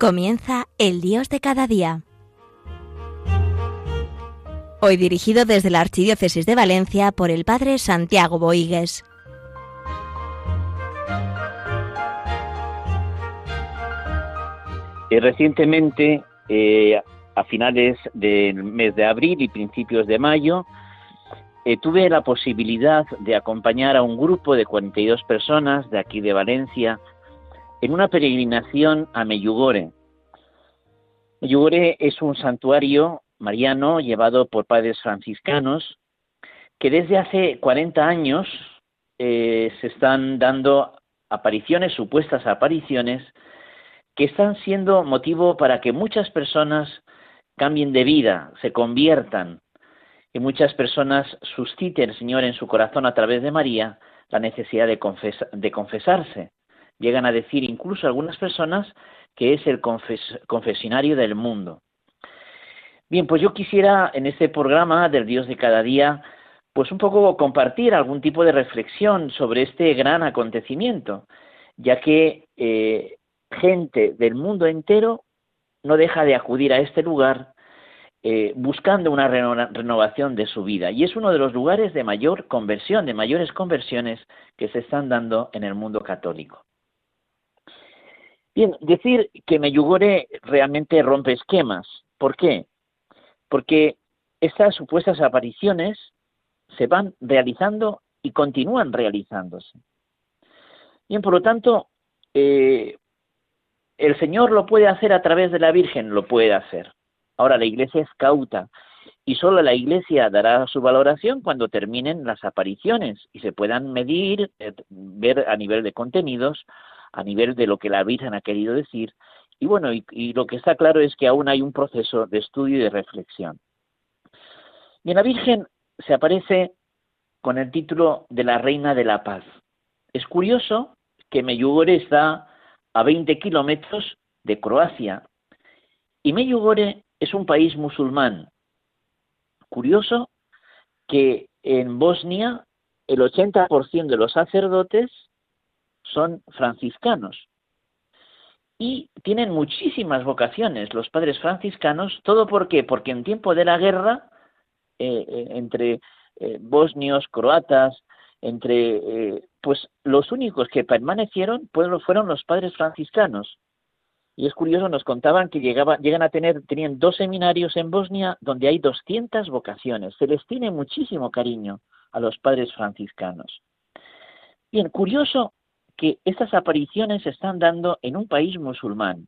Comienza El Dios de cada día. Hoy dirigido desde la Archidiócesis de Valencia por el Padre Santiago Boigues. Recientemente, eh, a finales del mes de abril y principios de mayo, eh, tuve la posibilidad de acompañar a un grupo de 42 personas de aquí de Valencia en una peregrinación a Meyugore. Meyugore es un santuario mariano llevado por padres franciscanos que desde hace 40 años eh, se están dando apariciones, supuestas apariciones, que están siendo motivo para que muchas personas cambien de vida, se conviertan, y muchas personas susciten, Señor, en su corazón a través de María la necesidad de, de confesarse. Llegan a decir incluso algunas personas que es el confesionario del mundo. Bien, pues yo quisiera en este programa del Dios de cada día, pues un poco compartir algún tipo de reflexión sobre este gran acontecimiento, ya que eh, gente del mundo entero no deja de acudir a este lugar eh, buscando una renovación de su vida. Y es uno de los lugares de mayor conversión, de mayores conversiones que se están dando en el mundo católico. Bien, decir que Meyugore realmente rompe esquemas. ¿Por qué? Porque estas supuestas apariciones se van realizando y continúan realizándose. Bien, por lo tanto, eh, el Señor lo puede hacer a través de la Virgen, lo puede hacer. Ahora la Iglesia es cauta y solo la Iglesia dará su valoración cuando terminen las apariciones y se puedan medir, eh, ver a nivel de contenidos a nivel de lo que la Virgen ha querido decir. Y bueno, y, lo que está claro es que aún hay un proceso de estudio y de reflexión. Bien, la Virgen se aparece con el título de la Reina de la Paz. Es curioso que Meyugore está a 20 kilómetros de Croacia y Meyugore es un país musulmán. Curioso que en Bosnia el 80% de los sacerdotes son franciscanos. Y tienen muchísimas vocaciones los padres franciscanos, todo por qué? Porque en tiempo de la guerra eh, eh, entre eh, bosnios, croatas, entre pues los únicos que permanecieron fueron los padres franciscanos. Y es curioso, nos contaban que llegaba, llegan a tener, tenían dos seminarios en Bosnia donde hay 200 vocaciones. Se les tiene muchísimo cariño a los padres franciscanos. Bien, curioso que estas apariciones se están dando en un país musulmán,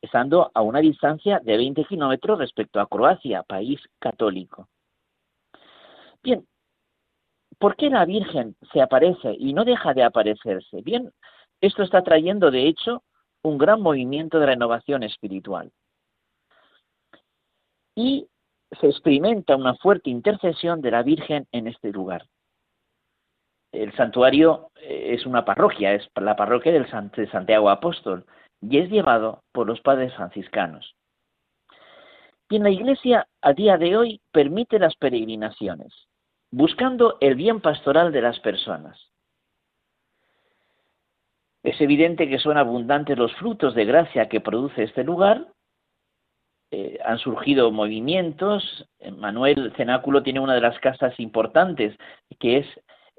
estando a una distancia de 20 kilómetros respecto a Croacia, país católico. Bien, ¿por qué la Virgen se aparece y no deja de aparecerse? Bien, esto está trayendo, de hecho, un gran movimiento de renovación espiritual. Y se experimenta una fuerte intercesión de la Virgen en este lugar el santuario eh, es una parroquia, es la parroquia del de Santiago Apóstol, y es llevado por los padres franciscanos. Y en la Iglesia a día de hoy permite las peregrinaciones, buscando el bien pastoral de las personas. Es evidente que son abundantes los frutos de gracia que produce este lugar. Eh, han surgido movimientos. Manuel Cenáculo tiene una de las casas importantes, que es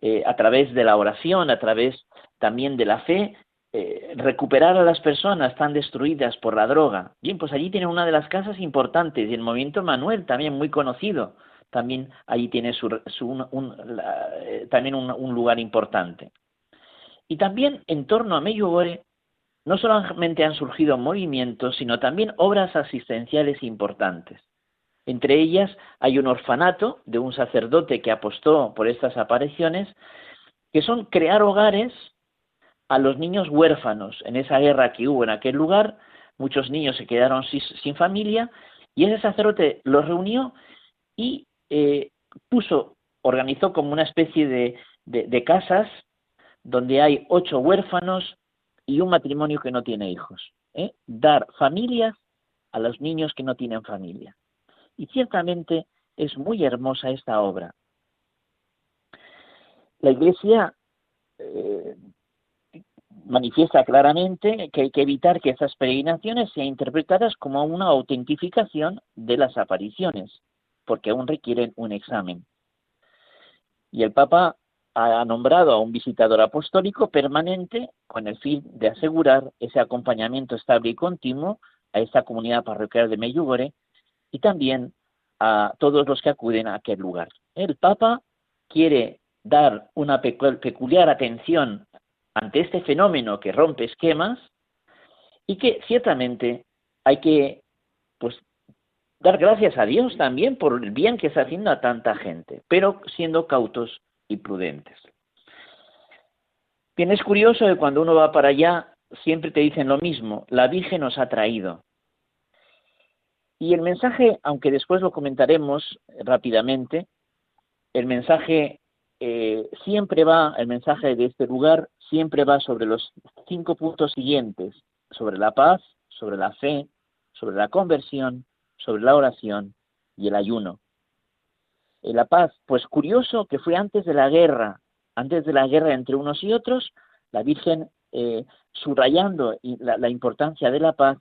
eh, a través de la oración, a través también de la fe, eh, recuperar a las personas tan destruidas por la droga. Bien, pues allí tiene una de las casas importantes y el movimiento Manuel también muy conocido, también allí tiene su, un, eh, también un, lugar importante. Y también en torno a Meyugore no solamente han surgido movimientos, sino también obras asistenciales importantes. Entre ellas hay un orfanato de un sacerdote que apostó por estas apariciones, que son crear hogares a los niños huérfanos. En esa guerra que hubo en aquel lugar, muchos niños se quedaron sin, familia y ese sacerdote los reunió y eh, puso, organizó como una especie de, casas donde hay ocho huérfanos y un matrimonio que no tiene hijos. ¿eh? Dar familias a los niños que no tienen familia. Y ciertamente es muy hermosa esta obra. La Iglesia, eh, manifiesta claramente que hay que evitar que esas peregrinaciones sean interpretadas como una autentificación de las apariciones, porque aún requieren un examen. Y el Papa ha nombrado a un visitador apostólico permanente con el fin de asegurar ese acompañamiento estable y continuo a esta comunidad parroquial de Meyugore y también a todos los que acuden a aquel lugar. El Papa quiere dar una peculiar atención ante este fenómeno que rompe esquemas y que ciertamente hay que pues dar gracias a Dios también por el bien que está haciendo a tanta gente, pero siendo cautos y prudentes. Bien, es curioso que cuando uno va para allá siempre te dicen lo mismo, la Virgen nos ha traído. Y el mensaje, aunque después lo comentaremos rápidamente, el mensaje eh, siempre va, el mensaje de este lugar siempre va sobre los cinco puntos siguientes, sobre la paz, sobre la fe, sobre la conversión, sobre la oración y el ayuno. Eh, la paz, pues curioso que fue antes de la guerra, antes de la guerra entre unos y otros, la Virgen eh, subrayando la, importancia de la paz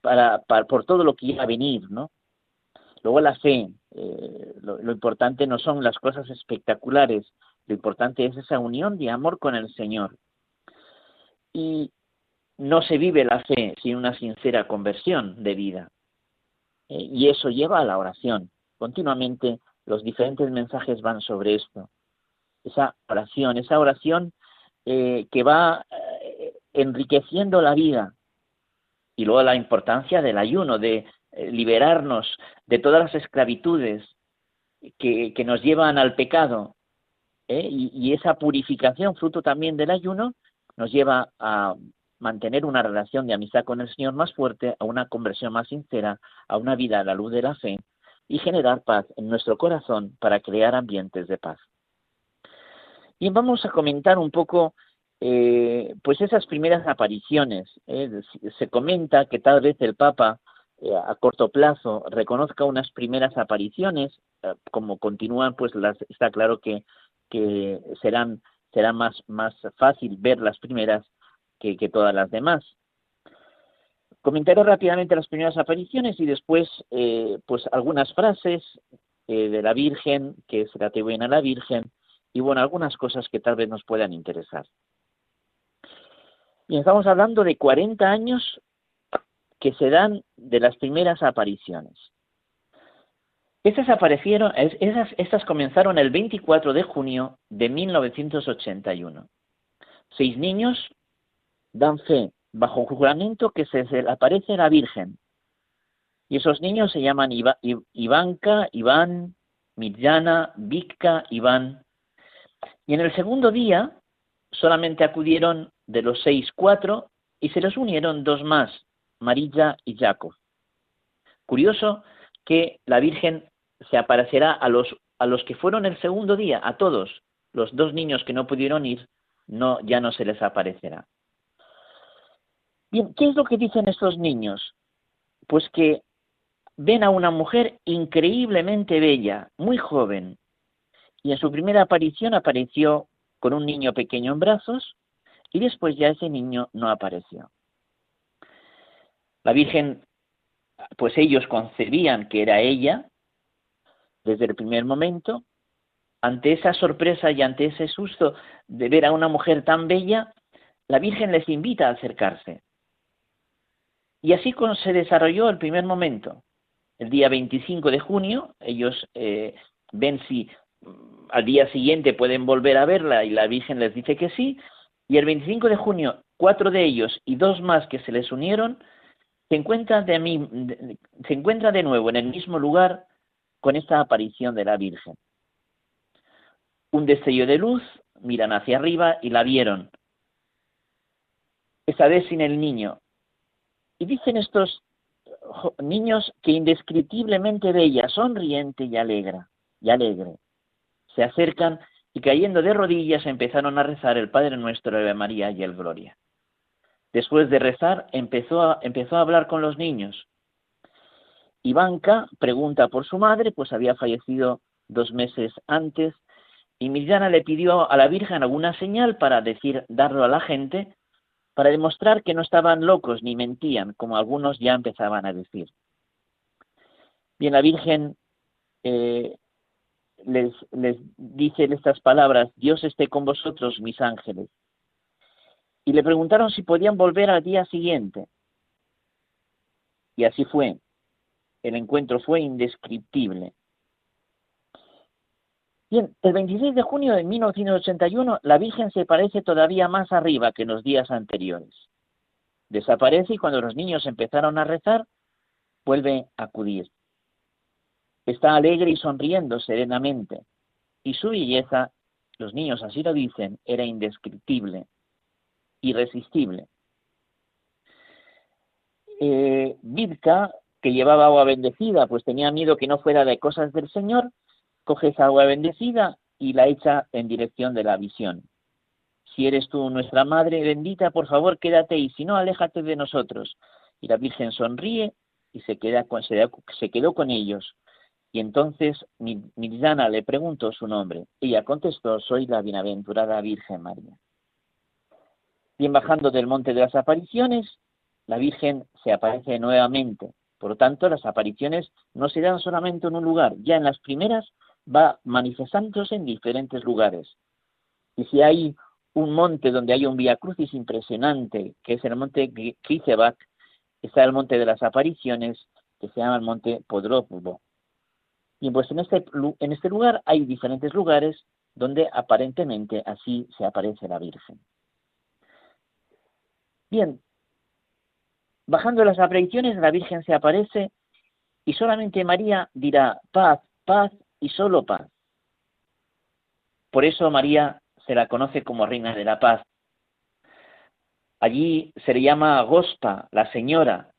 para, por todo lo que iba a venir, ¿no? Luego la fe, eh, lo, importante no son las cosas espectaculares, lo importante es esa unión de amor con el Señor. Y no se vive la fe sin una sincera conversión de vida. Eh, y eso lleva a la oración. Continuamente los diferentes mensajes van sobre esto. Esa oración, esa oración eh, que va enriqueciendo la vida. Y luego la importancia del ayuno, de eh, liberarnos de todas las esclavitudes que, nos llevan al pecado. ¿eh? Y, esa purificación, fruto también del ayuno, nos lleva a mantener una relación de amistad con el Señor más fuerte, a una conversión más sincera, a una vida a la luz de la fe y generar paz en nuestro corazón para crear ambientes de paz. Y vamos a comentar un poco eh, pues esas primeras apariciones. Se comenta que tal vez el Papa eh, a corto plazo reconozca unas primeras apariciones, eh, como continúan, pues las, está claro que, que serán, será más, más fácil ver las primeras que, que todas las demás. Comentaré rápidamente las primeras apariciones y después eh, pues algunas frases de la Virgen que se atribuyen a la Virgen y bueno, algunas cosas que tal vez nos puedan interesar. Y estamos hablando de 40 años que se dan de las primeras apariciones. Estas aparecieron, esas, estas comenzaron el 24 de junio de 1981. Seis niños dan fe bajo juramento que se aparece la Virgen. Y esos niños se llaman Ivanka, Iván, Mirjana, Vikka, Iván. Y en el segundo día solamente acudieron de los seis cuatro y se les unieron dos más, Marilla y Jacob. Curioso que la Virgen se aparecerá a los, a los que fueron el segundo día, a todos, los dos niños que no pudieron ir, no, ya no se les aparecerá. Bien, ¿qué es lo que dicen estos niños? Pues que ven a una mujer increíblemente bella, muy joven, y en su primera aparición apareció con un niño pequeño en brazos, y después ya ese niño no apareció. La Virgen, pues ellos concebían que era ella desde el primer momento. Ante esa sorpresa y ante ese susto de ver a una mujer tan bella, la Virgen les invita a acercarse. Y así se desarrolló el primer momento. El día 25 de junio, ellos eh, ven si mm, al día siguiente pueden volver a verla y la Virgen les dice que sí. Y el 25 de junio, cuatro de ellos y dos más que se les unieron, se encuentra de, se encuentra de nuevo en el mismo lugar con esta aparición de la Virgen. Un destello de luz, miran hacia arriba y la vieron. Esa vez sin el niño. Y dicen estos niños que indescriptiblemente bella, sonriente y alegre, y alegre. Se acercan y cayendo de rodillas empezaron a rezar el Padre Nuestro, de María y el Gloria. Después de rezar, empezó a, empezó a hablar con los niños. Ivanka pregunta por su madre, pues había fallecido dos meses antes, y Mirjana le pidió a la Virgen alguna señal para decir, darlo a la gente, para demostrar que no estaban locos ni mentían, como algunos ya empezaban a decir. Bien, la Virgen eh, les, les dice estas palabras, Dios esté con vosotros, mis ángeles. Y le preguntaron si podían volver al día siguiente. Y así fue. El encuentro fue indescriptible. Bien, el 26 de junio de 1981 la Virgen se parece todavía más arriba que en los días anteriores. Desaparece y cuando los niños empezaron a rezar, vuelve a acudir. Está alegre y sonriendo serenamente, y su belleza, los niños así lo dicen, era indescriptible, irresistible. Eh, que llevaba agua bendecida, pues tenía miedo que no fuera de cosas del Señor, coge esa agua bendecida y la echa en dirección de la visión. Si eres tú nuestra Madre bendita, por favor quédate y si no, aléjate de nosotros. Y la Virgen sonríe y se, queda con, se, quedó con ellos. Y entonces Mirzana le preguntó su nombre. Ella contestó, soy la bienaventurada Virgen María. Bien bajando del monte de las apariciones, la Virgen se aparece nuevamente. Por lo tanto, las apariciones no se dan solamente en un lugar. Ya en las primeras va manifestándose en diferentes lugares. Y si hay un monte donde hay un vía crucis impresionante, que es el monte Krisevac, está el monte de las apariciones, que se llama el monte Podrópulo. Y pues en este, en este lugar hay diferentes lugares donde aparentemente así se aparece la Virgen. Bien, bajando las apariciones, la Virgen se aparece y solamente María dirá paz, paz y solo paz. Por eso María se la conoce como Reina de la Paz. Allí se le llama Agosta, la Señora,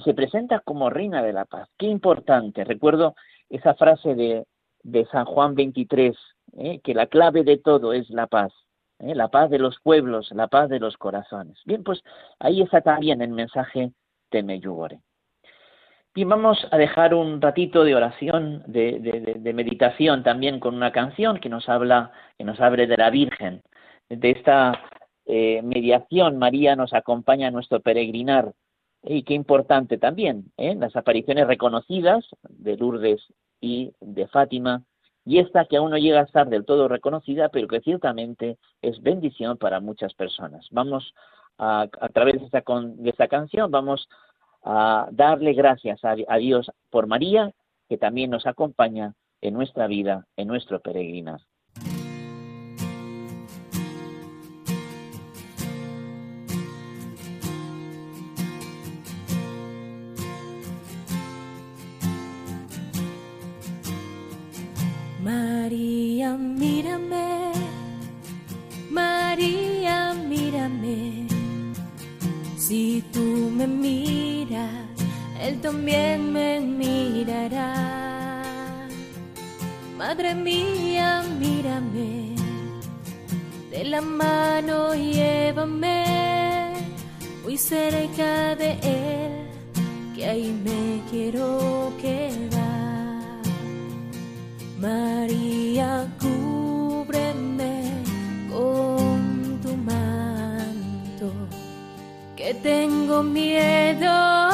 se presenta como Reina de la Paz. Qué importante. Recuerdo esa frase de, de San Juan 23, ¿eh? que la clave de todo es la paz. ¿eh? La paz de los pueblos, la paz de los corazones. Bien, pues ahí está también el mensaje de Meyugore. Bien, vamos a dejar un ratito de oración, de, meditación también con una canción que nos habla, que nos hable de la Virgen. De esta eh, mediación, María nos acompaña a nuestro peregrinar. Y qué importante también, ¿eh? las apariciones reconocidas de Lourdes y de Fátima, y esta que aún no llega a estar del todo reconocida, pero que ciertamente es bendición para muchas personas. Vamos a, a través de esta, de esta canción, vamos a darle gracias a, Dios por María, que también nos acompaña en nuestra vida, en nuestro peregrinar. Me miras él también me mirará. Madre mía, mírame, de la mano llévame muy cerca de Él, que ahí me quiero quedar. María, que tengo miedo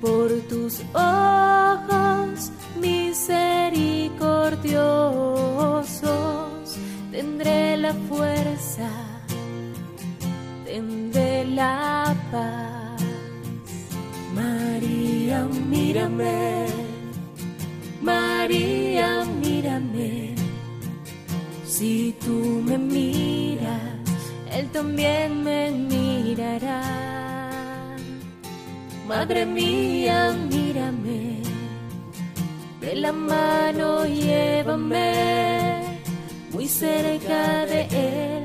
por tus ojos misericordiosos tendré la fuerza, tendré la paz. María, mírame, María, mírame, si tú me miras, Él también me mirará. Madre mía, mírame, de la mano llévame muy cerca de Él,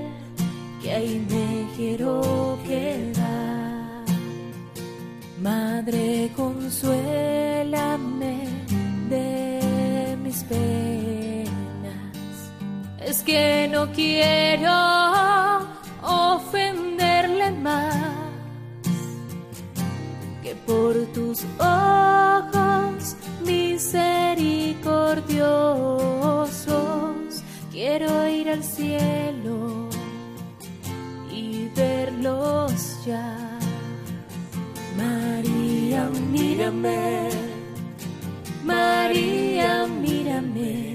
que ahí me quiero quedar. Madre, consuélame de mis penas, es que no quiero ofenderle más por tus ojos misericordiosos quiero ir al cielo y verlos ya. María, mírame. María, mírame.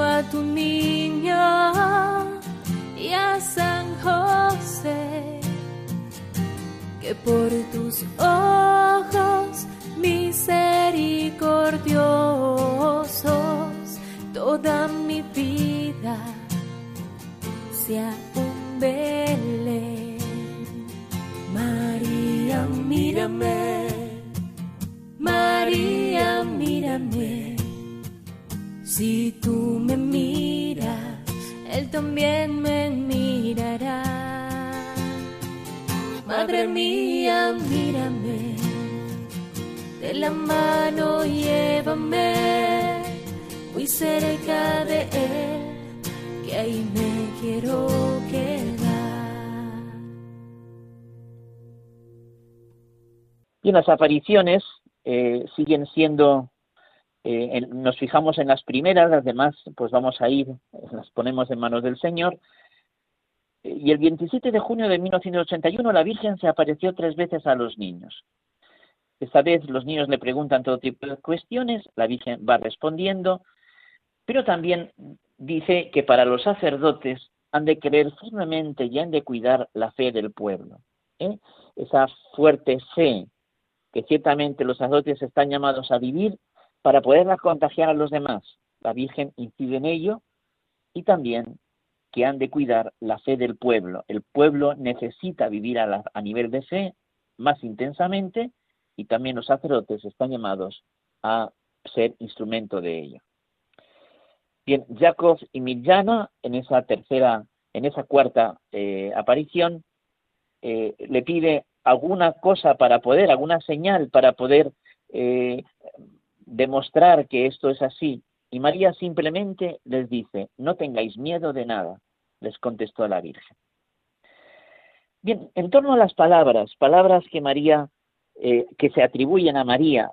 a tu niño y a San José, que por tus ojos misericordiosos toda mi vida sea un Belén. María, mírame. Si tú me miras, Él también me mirará. Madre mía, mírame. De la mano llévame muy cerca de Él, que ahí me quiero quedar. Bien, las apariciones eh, siguen siendo, eh, en- nos fijamos en las primeras, las demás pues vamos a ir, las ponemos en manos del Señor. Y el 27 de junio de 1981 la Virgen se apareció tres veces a los niños. Esta vez los niños le preguntan todo tipo de cuestiones, la Virgen va respondiendo, pero también dice que para los sacerdotes han de creer firmemente y han de cuidar la fe del pueblo. ¿eh? Esa fuerte fe que ciertamente los sacerdotes están llamados a vivir para poderla contagiar a los demás. La Virgen incide en ello y también que han de cuidar la fe del pueblo. El pueblo necesita vivir a, la- a nivel de fe más intensamente y también los sacerdotes están llamados a ser instrumento de ello. Bien, Jacob y Mirjana en esa tercera, en esa cuarta eh, aparición, eh, le pide alguna cosa para poder, alguna señal para poder eh, demostrar que esto es así. Y María simplemente les dice, no tengáis miedo de nada, les contestó la Virgen. Bien, en torno a las palabras, palabras que María, eh, que se atribuyen a María,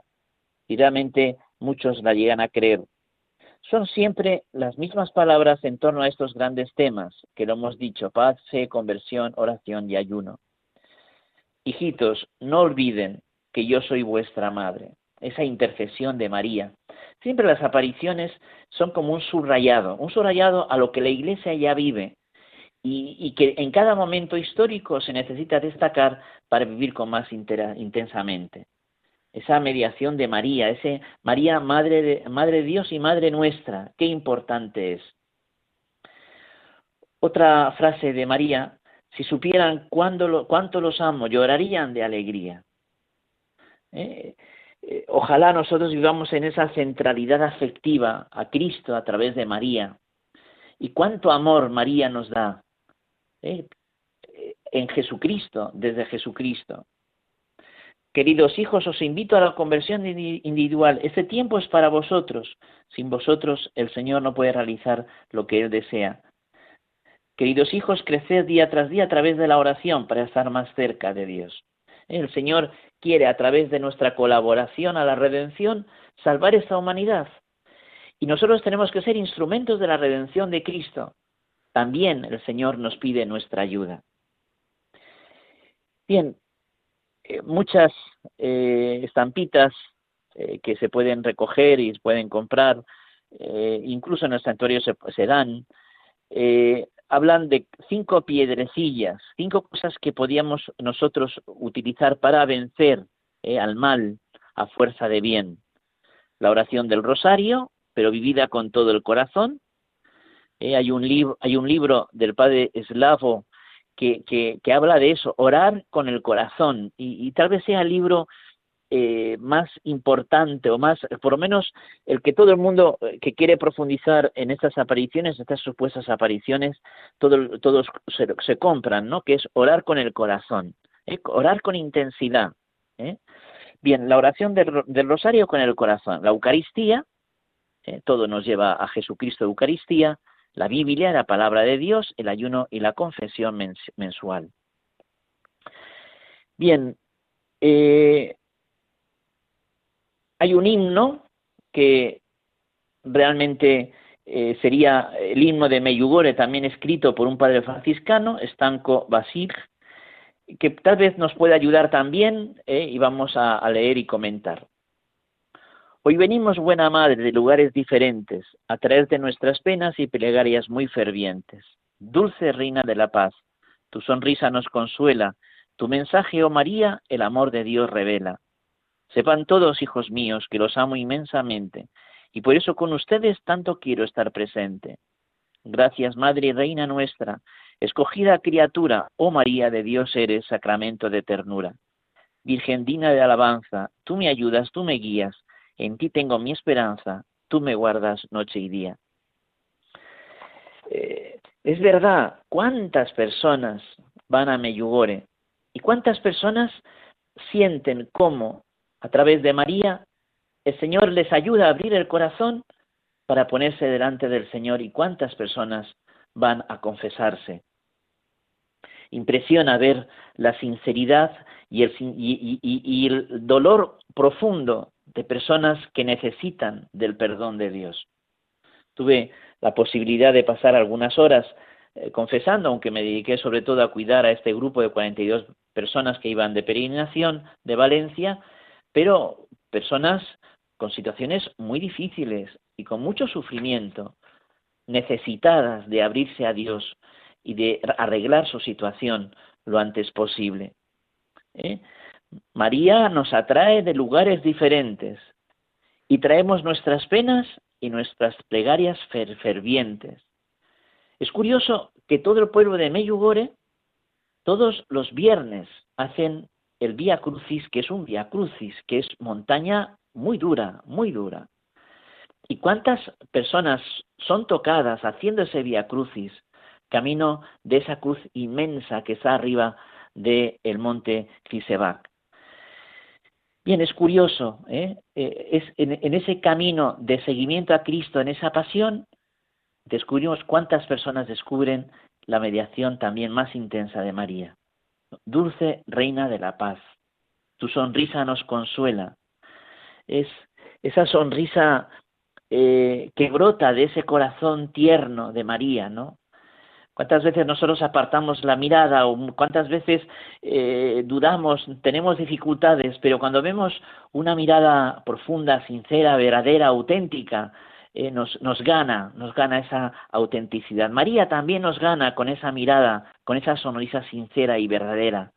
y realmente muchos la llegan a creer, son siempre las mismas palabras en torno a estos grandes temas que lo hemos dicho, paz, conversión, oración y ayuno. Hijitos, no olviden que yo soy vuestra madre, esa intercesión de María. Siempre las apariciones son como un subrayado, un subrayado a lo que la Iglesia ya vive y, que en cada momento histórico se necesita destacar para vivir con más intensamente. Esa mediación de María, ese María, Madre de, Madre de Dios y Madre nuestra, qué importante es. Otra frase de María, si supieran cuándo lo- cuánto los amo, llorarían de alegría. Eh, eh, ojalá nosotros vivamos en esa centralidad afectiva a Cristo a través de María. Y cuánto amor María nos da eh, eh, en Jesucristo, desde Jesucristo. Queridos hijos, os invito a la conversión indi- individual. Este tiempo es para vosotros. Sin vosotros el Señor no puede realizar lo que Él desea. Queridos hijos, creced día tras día a través de la oración para estar más cerca de Dios. El Señor quiere, a través de nuestra colaboración a la redención, salvar esta humanidad. Y nosotros tenemos que ser instrumentos de la redención de Cristo. También el Señor nos pide nuestra ayuda. Bien, eh, muchas eh, estampitas eh, que se pueden recoger y pueden comprar, incluso en el santuario se, se dan, hablan de cinco piedrecillas, cinco cosas que podíamos nosotros utilizar para vencer eh, al mal a fuerza de bien. La oración del rosario, pero vivida con todo el corazón. Eh, hay, un libro, hay un libro del padre eslavo que, que, que habla de eso, orar con el corazón. Y, y tal vez sea el libro eh, más importante o más, por lo menos el que todo el mundo eh, que quiere profundizar en estas apariciones, estas supuestas apariciones, todo, todos se, compran, ¿no? Que es orar con el corazón, ¿eh? orar con intensidad. Bien, la oración del, del, rosario con el corazón, la Eucaristía, todo nos lleva a Jesucristo Eucaristía, la Biblia, la palabra de Dios, el ayuno y la confesión mensual. Bien, eh, hay un himno que realmente eh, sería el himno de Meyugore, también escrito por un padre franciscano, Stanco Basil, que tal vez nos puede ayudar también eh, y vamos a leer y comentar. Hoy venimos, buena madre, de lugares diferentes, a traerte nuestras penas y plegarias muy fervientes. Dulce reina de la paz, tu sonrisa nos consuela, tu mensaje, oh María, el amor de Dios revela. Sepan todos, hijos míos, que los amo inmensamente, y por eso con ustedes tanto quiero estar presente. Gracias, Madre y Reina nuestra, escogida criatura, oh María de Dios eres, sacramento de ternura. Virgen digna de alabanza, tú me ayudas, tú me guías, en ti tengo mi esperanza, tú me guardas noche y día. Eh, es verdad, ¿cuántas personas van a Meyugore? ¿Y cuántas personas sienten cómo, a través de María, el Señor les ayuda a abrir el corazón para ponerse delante del Señor? ¿Y cuántas personas van a confesarse? Impresiona ver la sinceridad y el, y el dolor profundo de personas que necesitan del perdón de Dios. Tuve la posibilidad de pasar algunas horas eh, confesando, aunque me dediqué sobre todo a cuidar a este grupo de 42 personas que iban de peregrinación de Valencia, pero personas con situaciones muy difíciles y con mucho sufrimiento, necesitadas de abrirse a Dios y de arreglar su situación lo antes posible. ¿Eh? María nos atrae de lugares diferentes y traemos nuestras penas y nuestras plegarias fervientes. Es curioso que todo el pueblo de Meyugore, todos los viernes, hacen el Vía Crucis, que es un Vía Crucis, que es montaña muy dura, muy dura. ¿Y cuántas personas son tocadas haciendo ese Vía Crucis, camino de esa cruz inmensa que está arriba del monte Kisebac? Bien, es curioso, ¿eh? Eh, es en, ese camino de seguimiento a Cristo, en esa pasión, descubrimos cuántas personas descubren la mediación también más intensa de María. Dulce Reina de la Paz, tu sonrisa nos consuela. Es esa sonrisa eh, que brota de ese corazón tierno de María, ¿no? ¿Cuántas veces nosotros apartamos la mirada o cuántas veces eh, dudamos, tenemos dificultades, pero cuando vemos una mirada profunda, sincera, verdadera, auténtica, eh, nos, nos gana, nos gana esa autenticidad. María también nos gana con esa mirada, con esa sonrisa sincera y verdadera.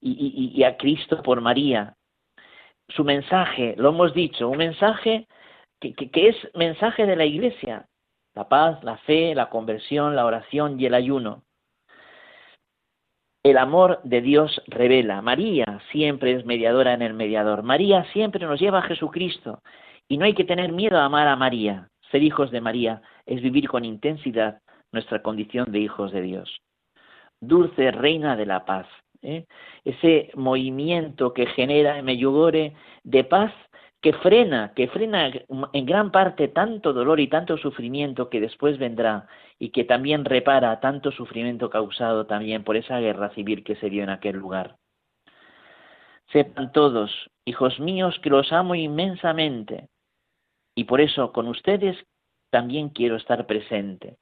Y, a Cristo por María. Su mensaje, lo hemos dicho, un mensaje que, que es mensaje de la Iglesia, la paz, la fe, la conversión, la oración y el ayuno. El amor de Dios revela. María siempre es mediadora en el mediador. María siempre nos lleva a Jesucristo. Y no hay que tener miedo a amar a María. Ser hijos de María es vivir con intensidad nuestra condición de hijos de Dios. Dulce Reina de la Paz. ¿eh? Ese movimiento que genera en Meyugore de paz que frena, que frena en gran parte tanto dolor y tanto sufrimiento que después vendrá y que también repara tanto sufrimiento causado también por esa guerra civil que se dio en aquel lugar. Sepan todos, hijos míos, que los amo inmensamente y por eso con ustedes también quiero estar presente.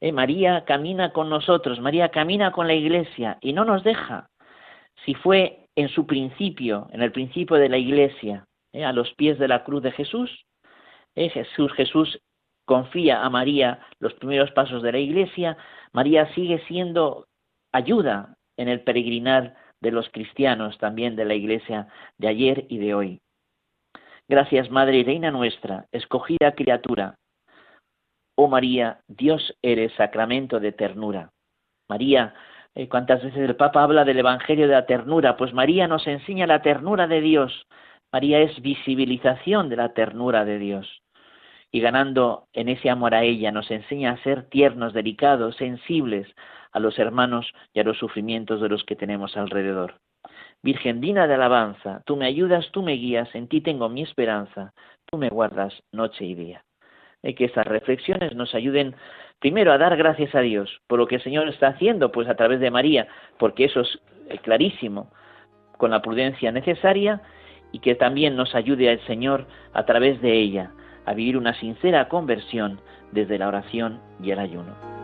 Eh, María camina con nosotros, María camina con la iglesia y no nos deja. Si fue en su principio, en el principio de la iglesia, ¿eh? a los pies de la cruz de Jesús. ¿eh? Jesús, Jesús confía a María los primeros pasos de la iglesia. María sigue siendo ayuda en el peregrinar de los cristianos también de la iglesia de ayer y de hoy. Gracias, Madre y Reina nuestra, escogida criatura. Oh María, Dios eres sacramento de ternura. María, Eh, ¿Cuántas veces el Papa habla del Evangelio de la ternura? Pues María nos enseña la ternura de Dios. María es visibilización de la ternura de Dios. Y ganando en ese amor a ella, nos enseña a ser tiernos, delicados, sensibles a los hermanos y a los sufrimientos de los que tenemos alrededor. Virgen digna de alabanza, tú me ayudas, tú me guías, en ti tengo mi esperanza, tú me guardas noche y día. Y que estas reflexiones nos ayuden primero a dar gracias a Dios por lo que el Señor está haciendo, pues a través de María, porque eso es eh, clarísimo, con la prudencia necesaria, y que también nos ayude al Señor a través de ella a vivir una sincera conversión desde la oración y el ayuno.